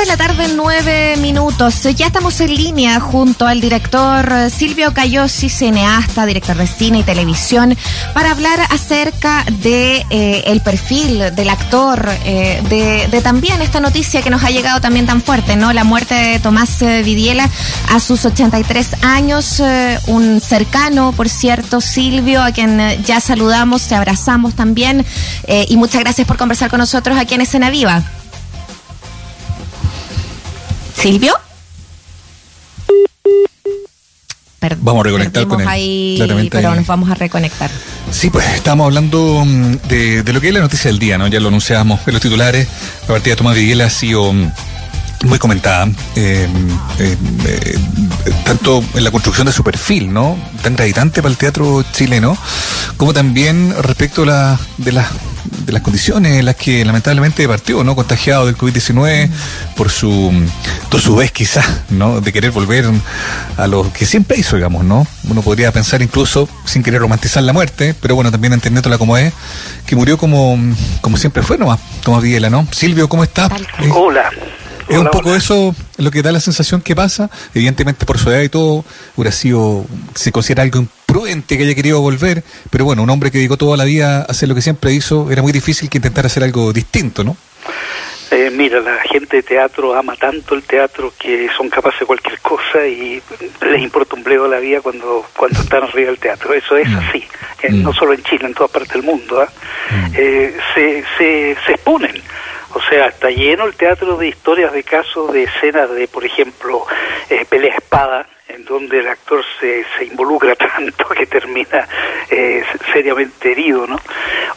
de la tarde, nueve minutos. Ya estamos en línea junto al director eh, Silvio Cayosi, cineasta, director de cine y televisión, para hablar acerca de eh, el perfil del actor, eh, de, también esta noticia que nos ha llegado también tan fuerte, ¿no? La muerte de Tomás Vidiela a sus 83 años, un cercano, por cierto, Silvio, a quien ya saludamos, te abrazamos también, y muchas gracias por conversar con nosotros aquí en Escena Viva. Silvio. vamos a reconectar con él. Ahí, pero nos vamos a reconectar. Sí, pues estamos hablando mm, de, lo que es la noticia del día, ¿no? Ya lo anunciábamos en los titulares. La partida de Tomás Miguel ha sido mm, muy comentada, em, em, eh, tanto en la construcción de su perfil, ¿no? Tan gravitante para el teatro chileno, como también respecto a de las de las condiciones en las que lamentablemente partió, ¿no? Contagiado del COVID-19 por su, por su vez quizás, ¿no? De querer volver a lo que siempre hizo, digamos, ¿no? Uno podría pensar incluso, sin querer romantizar la muerte, pero bueno, también entendiéndola como es, que murió como, como siempre fue nomás, Tomás Viela, ¿no? Silvio, ¿cómo está? Hola. Es un poco eso lo que da la sensación que pasa. Evidentemente, por su edad y todo, hubiera sido, se considera algo imprudente que haya querido volver, pero bueno, un hombre que dedicó toda la vida a hacer lo que siempre hizo, era muy difícil que intentara hacer algo distinto, ¿no? Eh, mira, la gente de teatro ama tanto el teatro que son capaces de cualquier cosa y les importa un bledo la vida cuando cuando están arriba del teatro. Eso es mm. así, eh, no mm. solo en Chile, en toda parte del mundo. ¿ah? Mm. Eh, se, se, se exponen o sea, está lleno el teatro de historias de casos, de escenas de, por ejemplo, eh, pelea espada, en donde el actor se, se involucra tanto que termina eh, seriamente herido, ¿no?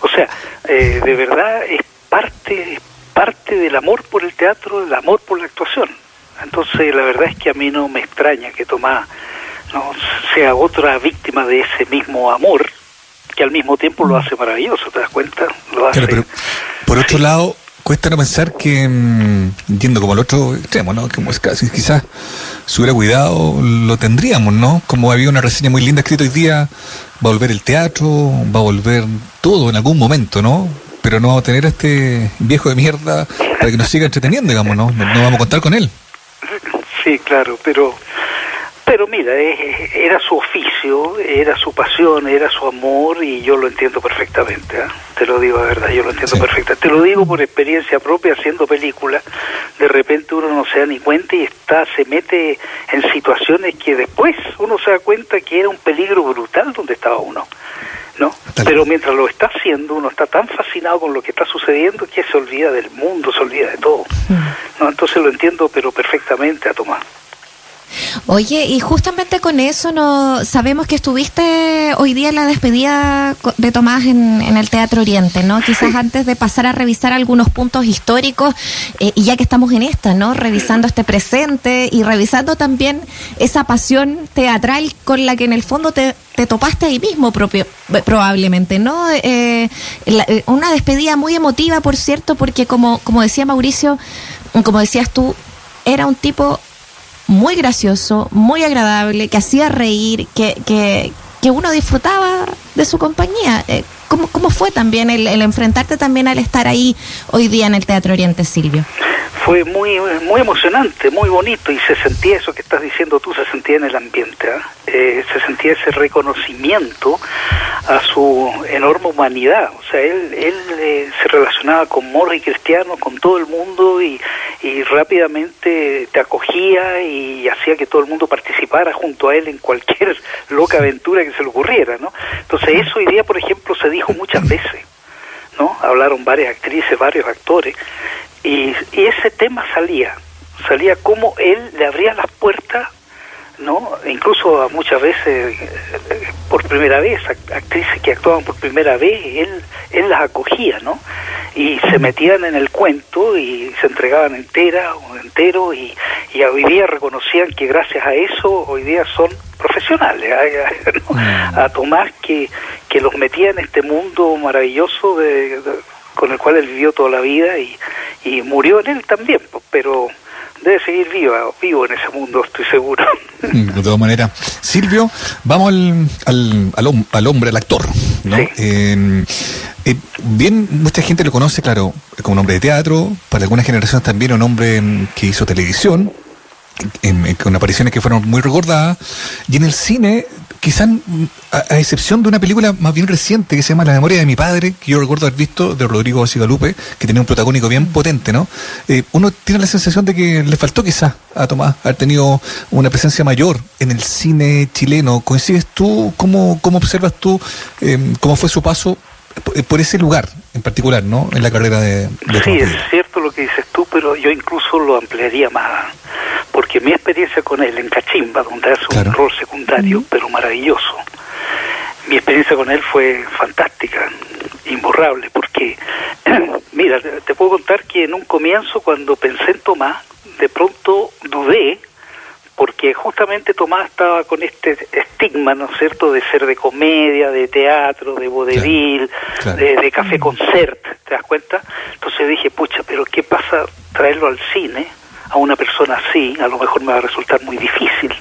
O sea, eh, de verdad es parte, parte del amor por el teatro, el amor por la actuación. Entonces, la verdad es que a mí no me extraña que Tomás no sea otra víctima de ese mismo amor, que al mismo tiempo lo hace maravilloso, ¿te das cuenta? Lo hace... pero por otro lado, cuesta no pensar que, mm, entiendo como el otro extremo, ¿no? Como es casi, quizás si hubiera cuidado lo tendríamos, ¿no? Como había una reseña muy linda escrita hoy día, va a volver el teatro, va a volver todo en algún momento, ¿no? Pero no vamos a tener a este viejo de mierda para que nos siga entreteniendo, digamos, ¿no? No, no vamos a contar con él. Sí, claro, pero pero mira, era su oficio, era su pasión, era su amor y yo lo entiendo perfectamente, ¿eh? te lo digo de verdad, yo lo entiendo perfectamente. Te lo digo por experiencia propia haciendo películas, de repente uno no se da ni cuenta y está se mete en situaciones que después uno se da cuenta que era un peligro brutal donde estaba uno. ¿no? Pero mientras lo está haciendo, uno está tan fascinado con lo que está sucediendo que se olvida del mundo, se olvida de todo. ¿no? Entonces lo entiendo, pero perfectamente a Tomás. Oye, y justamente con eso no sabemos que estuviste hoy día en la despedida de Tomás en, el Teatro Oriente, ¿no? Quizás antes de pasar a revisar algunos puntos históricos, eh, y ya que estamos en esta, ¿no? Revisando este presente y revisando también esa pasión teatral con la que en el fondo te, topaste ahí mismo propio, probablemente, ¿no? Eh, eh, una despedida muy emotiva, por cierto, porque como, como decía Mauricio, como decías tú, era un tipo muy gracioso, muy agradable, que hacía reír, que, que, que uno disfrutaba de su compañía. Eh, ¿Cómo, ¿Cómo fue también el, el, enfrentarte también al estar ahí hoy día en el Teatro Oriente, Silvio? Fue muy muy emocionante, muy bonito y se sentía eso que estás diciendo tú, se sentía en el ambiente, ¿ah? eh, se sentía ese reconocimiento a su enorme humanidad, o sea, él, él eh, se relacionaba con Morri cristiano, con todo el mundo y, y rápidamente te acogía y hacía que todo el mundo participara junto a él en cualquier loca aventura que se le ocurriera, ¿no? Entonces eso hoy día, por ejemplo, se dijo muchas veces. ¿No? Hablaron varias actrices, varios actores, y, ese tema salía, salía como él le abría las puertas, ¿no? Incluso muchas veces eh, por primera vez, actrices que actuaban por primera vez, él, él las acogía, ¿no? Y se metían en el cuento y se entregaban entera o entero y, y hoy día reconocían que gracias a eso hoy día son profesionales, a, Tomás que, que los metía en este mundo maravilloso de con el cual él vivió toda la vida y, y murió en él también, pero debe seguir vivo, vivo en ese mundo, estoy seguro. De todas maneras. Silvio, vamos al, al, al, hombre, al actor. ¿no? Eh, eh, bien, mucha gente lo conoce, claro, como un hombre de teatro, para algunas generaciones también un hombre mm, que hizo televisión, con apariciones que fueron muy recordadas, y en el cine quizás a, excepción de una película más bien reciente que se llama La memoria de mi padre, que yo recuerdo haber visto, de Rodrigo Sigalupe, que tenía un protagónico bien potente, ¿no? Eh, uno tiene la sensación de que le faltó quizás a Tomás haber tenido una presencia mayor en el cine chileno. ¿Coincides tú? ¿Cómo, cómo observas tú eh, cómo fue su paso por ese lugar en particular, ¿no? En la carrera de... sí, es cierto lo que dices tú, pero yo incluso lo ampliaría más porque mi experiencia con él en Cachimba, donde hace un rol secundario, pero maravilloso, mi experiencia con él fue fantástica, imborrable, porque, mira, te puedo contar que en un comienzo, cuando pensé en Tomás, de pronto dudé, porque justamente Tomás estaba con este estigma, ¿no es cierto?, de ser de comedia, de teatro, de vodevil, De, de, café concert, ¿te das cuenta? Entonces dije, pucha, pero ¿qué pasa traerlo al cine? a una persona así, a lo mejor me va a resultar muy difícil.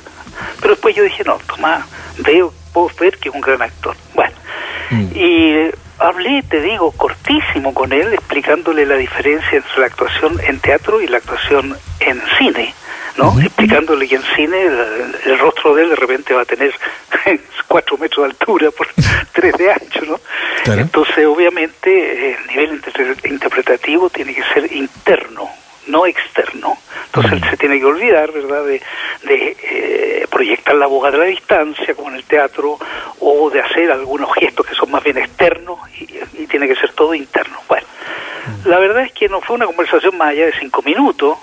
Pero después yo dije, no, Tomás, veo, puedo ver que es un gran actor. Bueno, mm. y hablé, te digo, cortísimo con él, explicándole la diferencia entre la actuación en teatro y la actuación en cine. ¿No? Explicándole que en cine el, rostro de él de repente va a tener cuatro metros de altura por tres de ancho, ¿no? Entonces, obviamente, el nivel interpretativo tiene que ser interno, no externo. Entonces él se tiene que olvidar, ¿verdad?, de, de eh, proyectar la boca de la distancia, como en el teatro, o de hacer algunos gestos que son más bien externos y, tiene que ser todo interno. Bueno, la verdad es que no fue una conversación más allá de cinco minutos,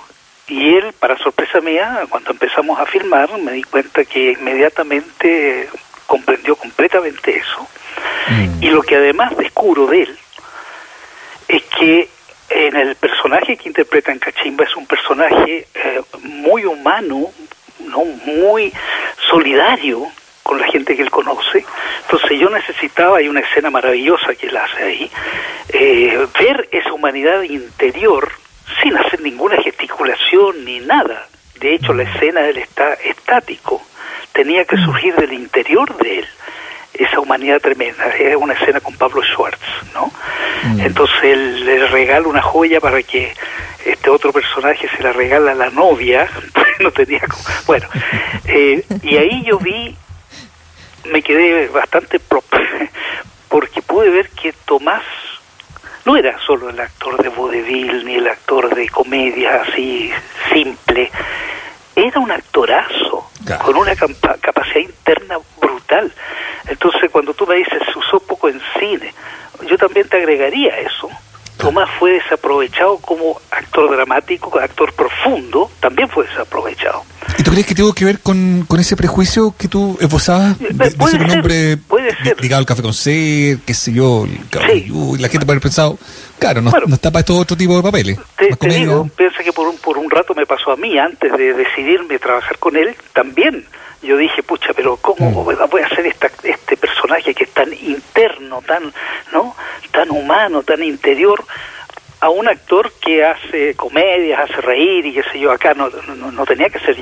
y él, para sorpresa mía, cuando empezamos a filmar, me di cuenta que inmediatamente comprendió completamente eso. Mm. Y lo que además descubro de él es que en el personaje que interpreta en Cachimba es un personaje eh, muy humano, no muy solidario con la gente que él conoce. Entonces yo necesitaba, hay una escena maravillosa que él hace ahí, eh, ver esa humanidad interior sin hacer ninguna gesticulación ni nada. De hecho, la escena él está estático, tenía que surgir del interior de él esa humanidad tremenda. Es una escena con Pablo Schwartz, ¿no? Mm. Entonces él le regala una joya para que este otro personaje se la regala a la novia, no tenía como... Bueno, eh, y ahí yo vi, me quedé bastante prop, porque pude ver que Tomás no era solo el actor de vodevil ni el actor de comedia así simple, era un actorazo, con una capacidad interna brutal. Entonces, cuando tú me dices, se usó poco en cine, yo también te agregaría eso. Tomás fue desaprovechado como actor dramático, actor profundo, también fue desaprovechado. ¿Y tú crees que tuvo que ver con, con ese prejuicio que tú esbozabas de, de ser un hombre ligado al café con sed, qué sé yo, y la gente puede haber pensado, claro, no, está para estos otro tipo de papeles. Te, digo, piensa que por un, por un rato me pasó a mí, antes de decidirme a trabajar con él, también yo dije, pucha, pero ¿cómo mm. voy a hacer esta, este personaje que es tan interno, tan, ¿no? tan humano, tan interior? a un actor que hace comedias, hace reír y qué sé yo, acá no, no, tenía que hacer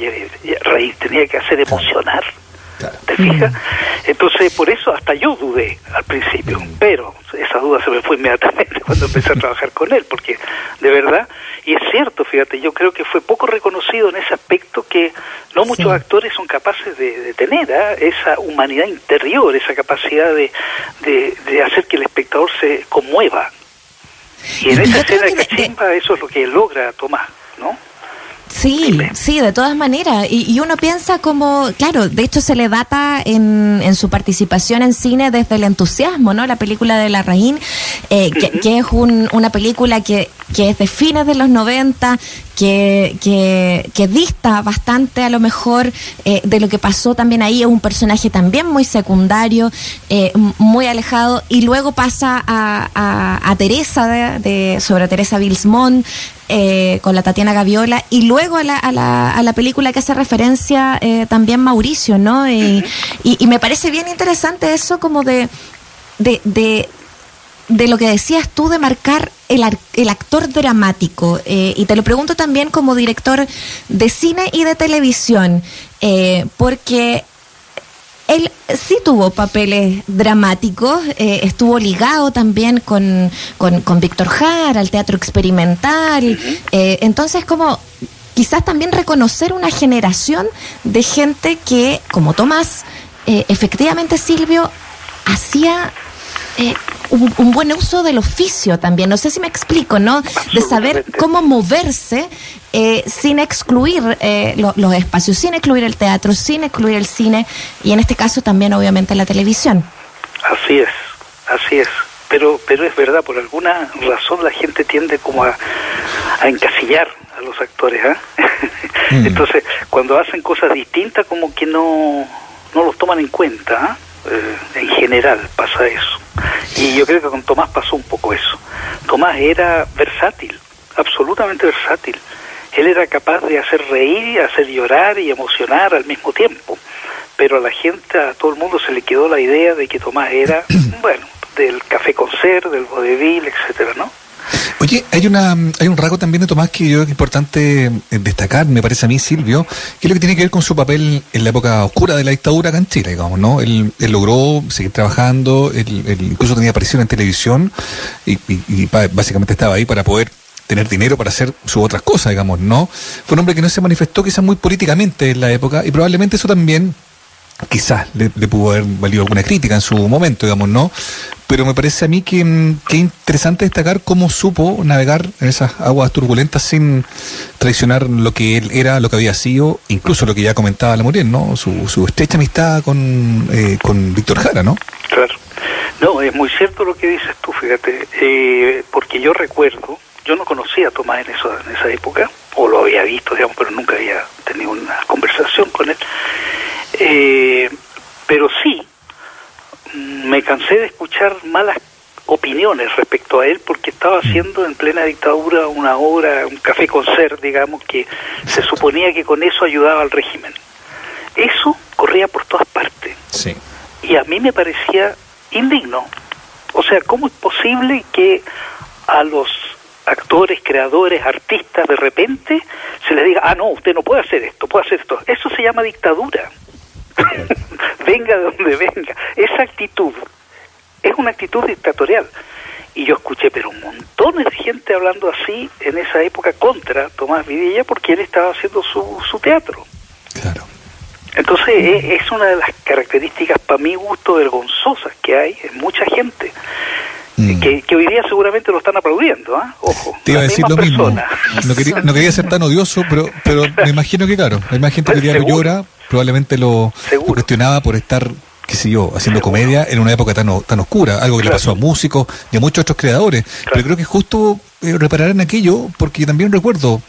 reír, tenía que hacer emocionar. ¿Te fijas? Entonces, por eso hasta yo dudé al principio, pero esa duda se me fue inmediatamente cuando empecé a trabajar con él, porque de verdad, y es cierto, fíjate, yo creo que fue poco reconocido en ese aspecto que no muchos actores son capaces de, tener, ¿ah? esa humanidad interior, esa capacidad de, de hacer que el espectador se conmueva y en esa escena de Cachimba eso es lo que logra Tomás, ¿no? Sí, sí, de todas maneras. Y, uno piensa como, claro, de hecho se le data en, en su participación en cine desde el entusiasmo, ¿no? La película de La Raín, eh, que, es una película que, que es de fines de los 90, que, que, dista bastante a lo mejor eh, de lo que pasó también ahí, es un personaje también muy secundario, eh, muy alejado, y luego pasa a, a, Teresa, de, sobre Teresa Bilsmont, eh, con la Tatiana Gaviola, y luego a la, a la, a la película que hace referencia también Mauricio, ¿no? Y, y, me parece bien interesante eso como de, de, de lo que decías tú de marcar el, el actor dramático. Eh, y te lo pregunto también como director de cine y de televisión, eh, porque él sí tuvo papeles dramáticos, eh, estuvo ligado también con, con, Víctor Jara, al teatro experimental. entonces, como quizás también reconocer una generación de gente que, como Tomás, efectivamente Silvio, hacía eh, un, buen uso del oficio también. No sé si me explico, ¿no? De saber cómo moverse eh, sin excluir eh, los espacios, sin excluir el teatro, sin excluir el cine y en este caso también obviamente la televisión. Así es, así es. Pero, pero es verdad, por alguna razón la gente tiende como a, encasillar a los actores. ¿ah? Mm. Entonces, cuando hacen cosas distintas, como que no, no los toman en cuenta. ¿ah? Eh, en general pasa eso. Y yo creo que con Tomás pasó un poco eso. Tomás era versátil, absolutamente versátil. Él era capaz de hacer reír, hacer llorar y emocionar al mismo tiempo. Pero a la gente, a todo el mundo se le quedó la idea de que Tomás era, bueno, del café con ser, del vodevil, etcétera, ¿no? Oye, hay una hay un rasgo también de Tomás que yo creo que es importante eh, destacar, me parece a mí, Silvio, que es lo que tiene que ver con su papel en la época oscura de la dictadura acá en Chile, digamos, ¿no? Él, logró seguir trabajando, él, incluso tenía aparición en televisión y, básicamente estaba ahí para poder tener dinero para hacer sus otras cosas, digamos, ¿no? Fue un hombre que no se manifestó quizás muy políticamente en la época y probablemente eso también quizás le, pudo haber valido alguna crítica en su momento, digamos, ¿no? Pero me parece a mí que, mm, que, interesante destacar cómo supo navegar en esas aguas turbulentas sin traicionar lo que él era, lo que había sido, incluso lo que ya comentaba la Muriel, ¿no? Su, su estrecha amistad con, eh, con Víctor Jara, ¿no? Claro. No, es muy cierto lo que dices tú, fíjate, eh, porque yo recuerdo, yo no conocía a Tomás en, eso, en esa época, o lo había visto, digamos, pero nunca había tenido una conversación con él. Eh, pero sí, me cansé de escuchar malas opiniones respecto a él porque estaba mm. haciendo en plena dictadura una obra, un café con ser, digamos, que se suponía que con eso ayudaba al régimen. Eso corría por todas partes. Sí. Y a mí me parecía indigno. O sea, ¿cómo es posible que a los actores, creadores, artistas, de repente se les diga, ah, no, usted no puede hacer esto, puede hacer esto? Eso se llama dictadura. venga de donde venga. Esa actitud es una actitud dictatorial. Y yo escuché, pero un montón de gente hablando así en esa época contra Tomás Vidilla porque él estaba haciendo su, su teatro. Claro. Entonces es, una de las características para mi gusto vergonzosas que hay en mucha gente. Mm. Que, hoy día seguramente lo están aplaudiendo, ¿ah? Ojo. Te iba a decir lo mismo. No quería, no quería, ser tan odioso, pero, pero me imagino que, claro, hay más gente que hoy llora probablemente lo, cuestionaba por estar qué sé yo, haciendo comedia en una época tan, tan oscura, algo que le pasó a músicos y a muchos otros creadores. Pero creo que justo eh, reparar en aquello, porque yo también recuerdo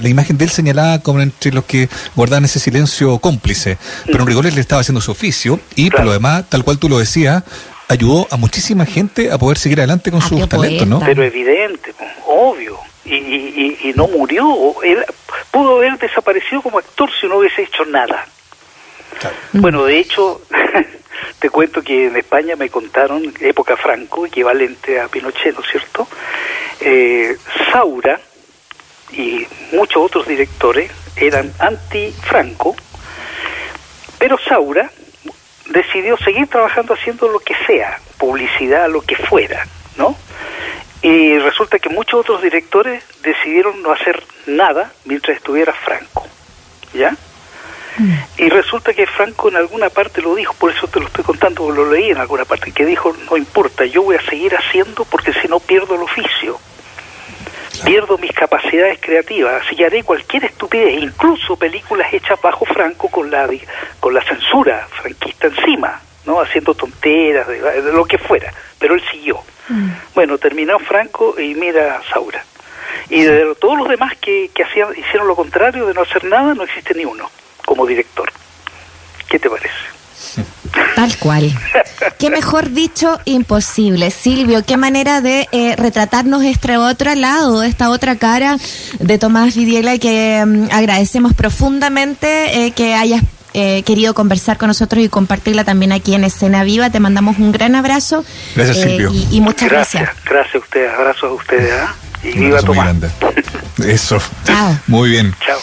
la imagen de él señalada como entre los que guardaban ese silencio cómplice. Pero en rigor él le estaba haciendo su oficio y por lo demás, tal cual tú lo decías, ayudó a muchísima gente a poder seguir adelante con sus talentos, ¿no? Pero evidente, obvio. Y, y, y, no murió. Él pudo haber desaparecido como actor si no hubiese hecho nada. Bueno, de hecho, te cuento que en España me contaron, época Franco, equivalente a Pinochet, ¿no es cierto? Eh, Saura y muchos otros directores eran anti-Franco, pero Saura decidió seguir trabajando haciendo lo que sea, publicidad, lo que fuera, ¿no? Y resulta que muchos otros directores decidieron no hacer nada mientras estuviera Franco, ¿ya? Y resulta que Franco en alguna parte lo dijo, por eso te lo estoy contando, lo leí en alguna parte, que dijo, no importa, yo voy a seguir haciendo porque si no pierdo el oficio, pierdo mis capacidades creativas, así que haré cualquier estupidez, incluso películas hechas bajo Franco con la, con la censura franquista encima, ¿no? haciendo tonteras, de, lo que fuera, pero él siguió. Mm. Bueno, terminó Franco y mira Saura. Y de todos los demás que, que hacían, hicieron lo contrario de no hacer nada, no existe ni uno como director. ¿Qué te parece? Tal cual. Qué mejor dicho, imposible. Silvio, qué manera de eh, retratarnos este otro lado, esta otra cara de Tomás Vidiela y que mm, agradecemos profundamente eh, que hayas eh, querido conversar con nosotros y compartirla también aquí en Escena Viva. Te mandamos un gran abrazo. Gracias, Silvio. Y, muchas gracias. Gracias, gracias a ustedes, abrazos a ustedes. ¿ah? Y viva Tomás. Eso. Chao. Muy bien. Chao.